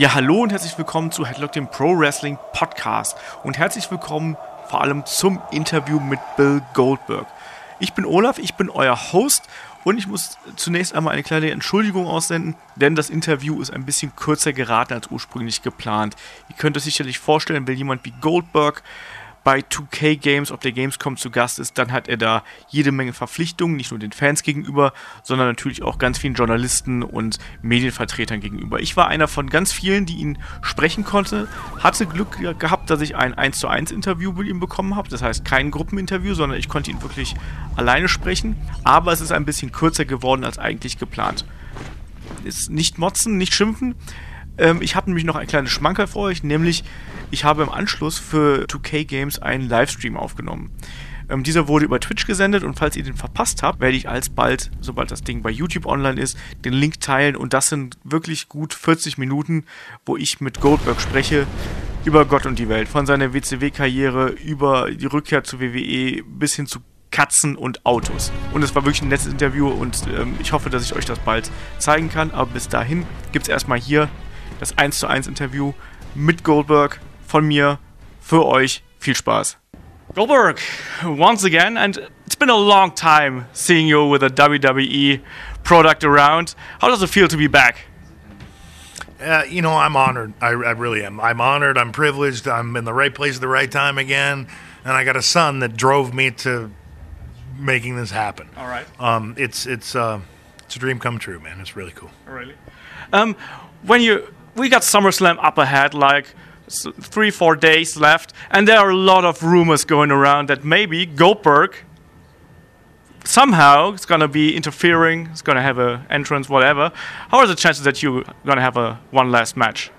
Ja, hallo und herzlich willkommen zu Headlock, dem Pro Wrestling Podcast. Und herzlich willkommen vor allem zum Interview mit Bill Goldberg. Ich bin Olaf, ich bin euer Host und ich muss zunächst einmal eine kleine Entschuldigung aussenden, denn das Interview ist ein bisschen kürzer geraten als ursprünglich geplant. Ihr könnt es sicherlich vorstellen, wenn jemand wie Goldberg bei 2K Games auf der Gamescom zu Gast ist, dann hat er da jede Menge Verpflichtungen, nicht nur den Fans gegenüber, sondern natürlich auch ganz vielen Journalisten und Medienvertretern gegenüber. Ich war einer von ganz vielen, die ihn sprechen konnte, hatte Glück gehabt, dass ich ein 1 zu 1 Interview mit ihm bekommen habe. Das heißt kein Gruppeninterview, sondern ich konnte ihn wirklich alleine sprechen. Aber es ist ein bisschen kürzer geworden als eigentlich geplant. Ist nicht motzen, nicht schimpfen. Ähm, ich habe nämlich noch ein kleines Schmankerl für euch, nämlich ich habe im Anschluss für 2K Games einen Livestream aufgenommen. Ähm, dieser wurde über Twitch gesendet und falls ihr den verpasst habt, werde ich alsbald, sobald das Ding bei YouTube online ist, den Link teilen und das sind wirklich gut 40 Minuten, wo ich mit Goldberg spreche über Gott und die Welt. Von seiner WCW-Karriere über die Rückkehr zur WWE bis hin zu Katzen und Autos. Und es war wirklich ein nettes Interview und ähm, ich hoffe, dass ich euch das bald zeigen kann. Aber bis dahin gibt es erstmal hier das 1 zu 1 Interview mit Goldberg von mir für euch. Viel Spaß. Goldberg, once again, and it's been a long time seeing you with a WWE product around. How does it feel to be back? Uh, you know, I'm honored. I, I, really am. I'm honored. I'm privileged. I'm in the right place at the right time again. And I got a son that drove me to making this happen. All right. Um, it's it's uh, it's a dream come true, man. It's really cool. Really. Um, when you we got SummerSlam up ahead, like three, four days left, and there are a lot of rumors going around that maybe Goldberg somehow is going to be interfering, is going to have an entrance, whatever. How are the chances that you're going to have a one last match?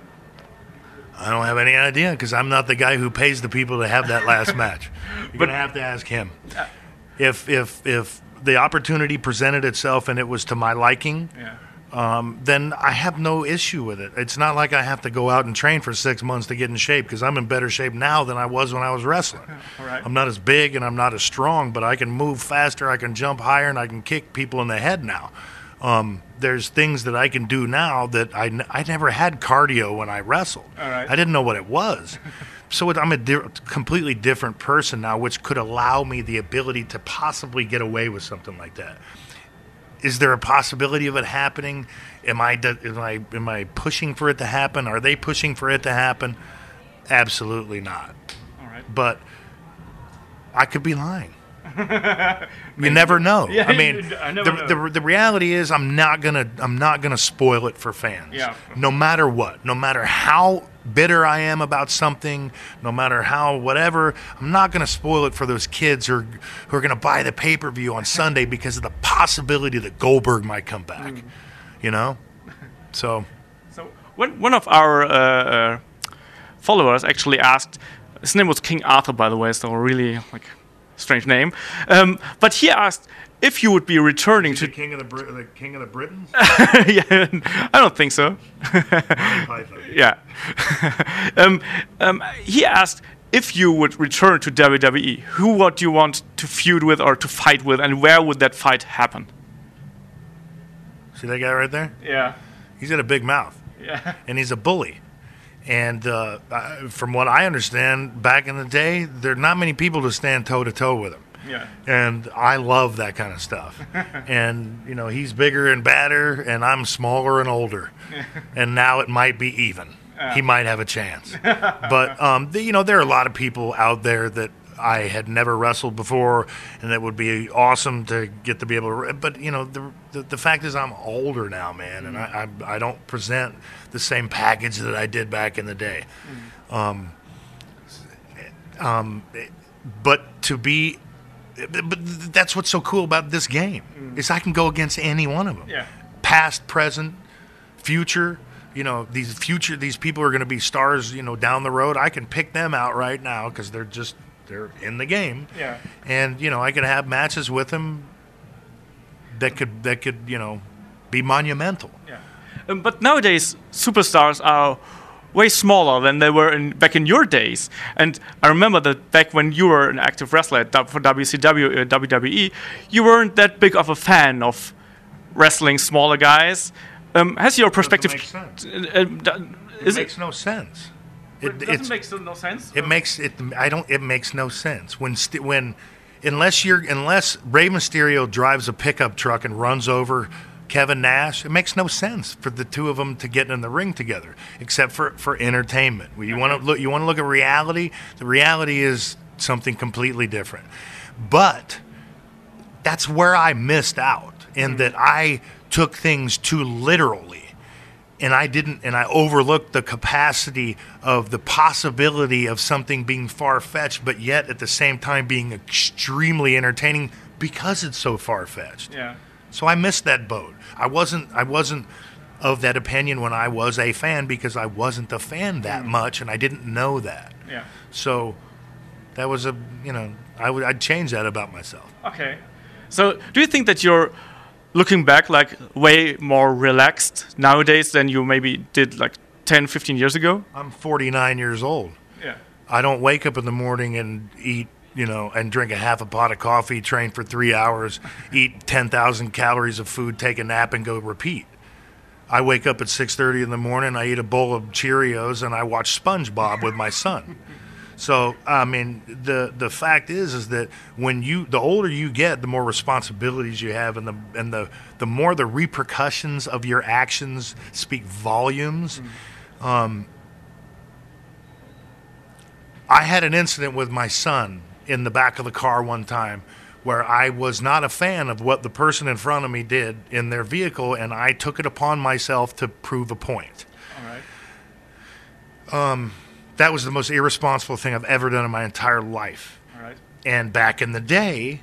I don't have any idea because I'm not the guy who pays the people to have that last match. You're going to have to ask him. Uh, if if if the opportunity presented itself and it was to my liking. Yeah um, then I have no issue with it. It's not like I have to go out and train for six months to get in shape because I'm in better shape now than I was when I was wrestling. Right. I'm not as big and I'm not as strong, but I can move faster, I can jump higher, and I can kick people in the head now. Um, there's things that I can do now that I, n- I never had cardio when I wrestled. I didn't know what it was. so it, I'm a di- completely different person now, which could allow me the ability to possibly get away with something like that is there a possibility of it happening? Am I am I am I pushing for it to happen? Are they pushing for it to happen? Absolutely not. All right. But I could be lying. you never know. Yeah, I mean, I the, know. the, the reality is, I'm not gonna I'm not gonna spoil it for fans. Yeah. No matter what, no matter how bitter I am about something, no matter how whatever, I'm not gonna spoil it for those kids who are, who are gonna buy the pay per view on Sunday because of the possibility that Goldberg might come back. Mm. You know, so So one one of our uh, uh, followers actually asked. His name was King Arthur, by the way, so a really like strange name. Um, but he asked if you would be returning to. king of the Brit- the king of the Britons. yeah, I don't think so. yeah. um, um, he asked if you would return to WWE, who would you want to feud with or to fight with, and where would that fight happen? See that guy right there? Yeah. He's got a big mouth. Yeah. and he's a bully. And uh, uh, from what I understand, back in the day, there are not many people to stand toe to toe with him. Yeah. And I love that kind of stuff. and, you know, he's bigger and badder, and I'm smaller and older. and now it might be even. He might have a chance. but, um, the, you know, there are a lot of people out there that I had never wrestled before, and it would be awesome to get to be able to. But you know, the the, the fact is, I'm older now, man, and I, I I don't present the same package that I did back in the day. Um, um, but to be, but that's what's so cool about this game is I can go against any one of them. Yeah. Past, present, future. You know, these future these people are going to be stars. You know, down the road, I can pick them out right now because they're just they're in the game. Yeah. And you know, I can have matches with them that could that could you know be monumental. Yeah. Um, but nowadays, superstars are way smaller than they were in, back in your days. And I remember that back when you were an active wrestler for WCW, uh, WWE, you weren't that big of a fan of wrestling smaller guys. Um, has your perspective make sense. uh, uh, d- makes it? no sense. It, doesn't make no sense. It makes it. I don't. It makes no sense when st- when unless you're unless Rey Mysterio drives a pickup truck and runs over Kevin Nash. It makes no sense for the two of them to get in the ring together, except for for entertainment. You want to look. You want to look at reality. The reality is something completely different. But that's where I missed out, in mm. that I took things too literally and I didn't, and I overlooked the capacity of the possibility of something being far fetched, but yet at the same time being extremely entertaining because it's so far fetched. yeah. So I missed that boat. I wasn't, I wasn't of that opinion when I was a fan because I wasn't a fan that mm. much, and I didn't know that. Yeah. So that was a, you know, I would, I'd change that about myself. Okay. So, do you think that you're looking back like way more relaxed nowadays than you maybe did like 10, 15 years ago? I'm 49 years old. Yeah. I don't wake up in the morning and eat, you know, and drink a half a pot of coffee, train for three hours, eat 10,000 calories of food, take a nap, and go repeat. I wake up at 6:30 in the morning. I eat a bowl of Cheerios and I watch SpongeBob with my son. So I mean, the the fact is, is that when you the older you get, the more responsibilities you have, and the and the the more the repercussions of your actions speak volumes. Mm-hmm. Um, I had an incident with my son in the back of the car one time where I was not a fan of what the person in front of me did in their vehicle, and I took it upon myself to prove a point. All right. Um, that was the most irresponsible thing I've ever done in my entire life. All right. And back in the day,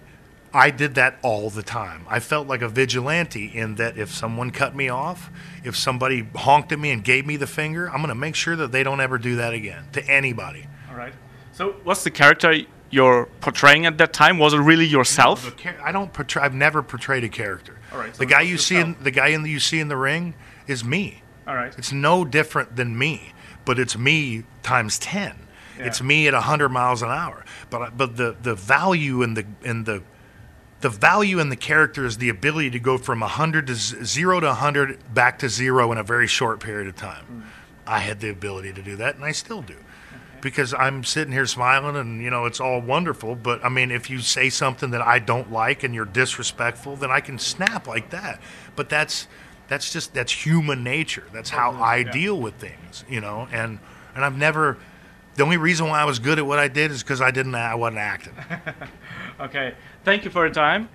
I did that all the time. I felt like a vigilante in that if someone cut me off, if somebody honked at me and gave me the finger, I'm going to make sure that they don't ever do that again to anybody. All right. So, what's the character you're portraying at that time? Was it really yourself? I don't portray. I've never portrayed a character. All right, so the guy you see in the guy in the, you see in the ring is me. All right. It's no different than me, but it's me times ten. Yeah. It's me at hundred miles an hour. But but the the value in the in the the value in the character is the ability to go from 100 to z- 0 to 100 back to 0 in a very short period of time. Mm. I had the ability to do that and I still do. Because I'm sitting here smiling and you know it's all wonderful, but I mean if you say something that I don't like and you're disrespectful, then I can snap like that. But that's that's just that's human nature. That's how I yeah. deal with things, you know. And and I've never the only reason why I was good at what I did is because I didn't I wasn't acting. Okay. Thank you for your time.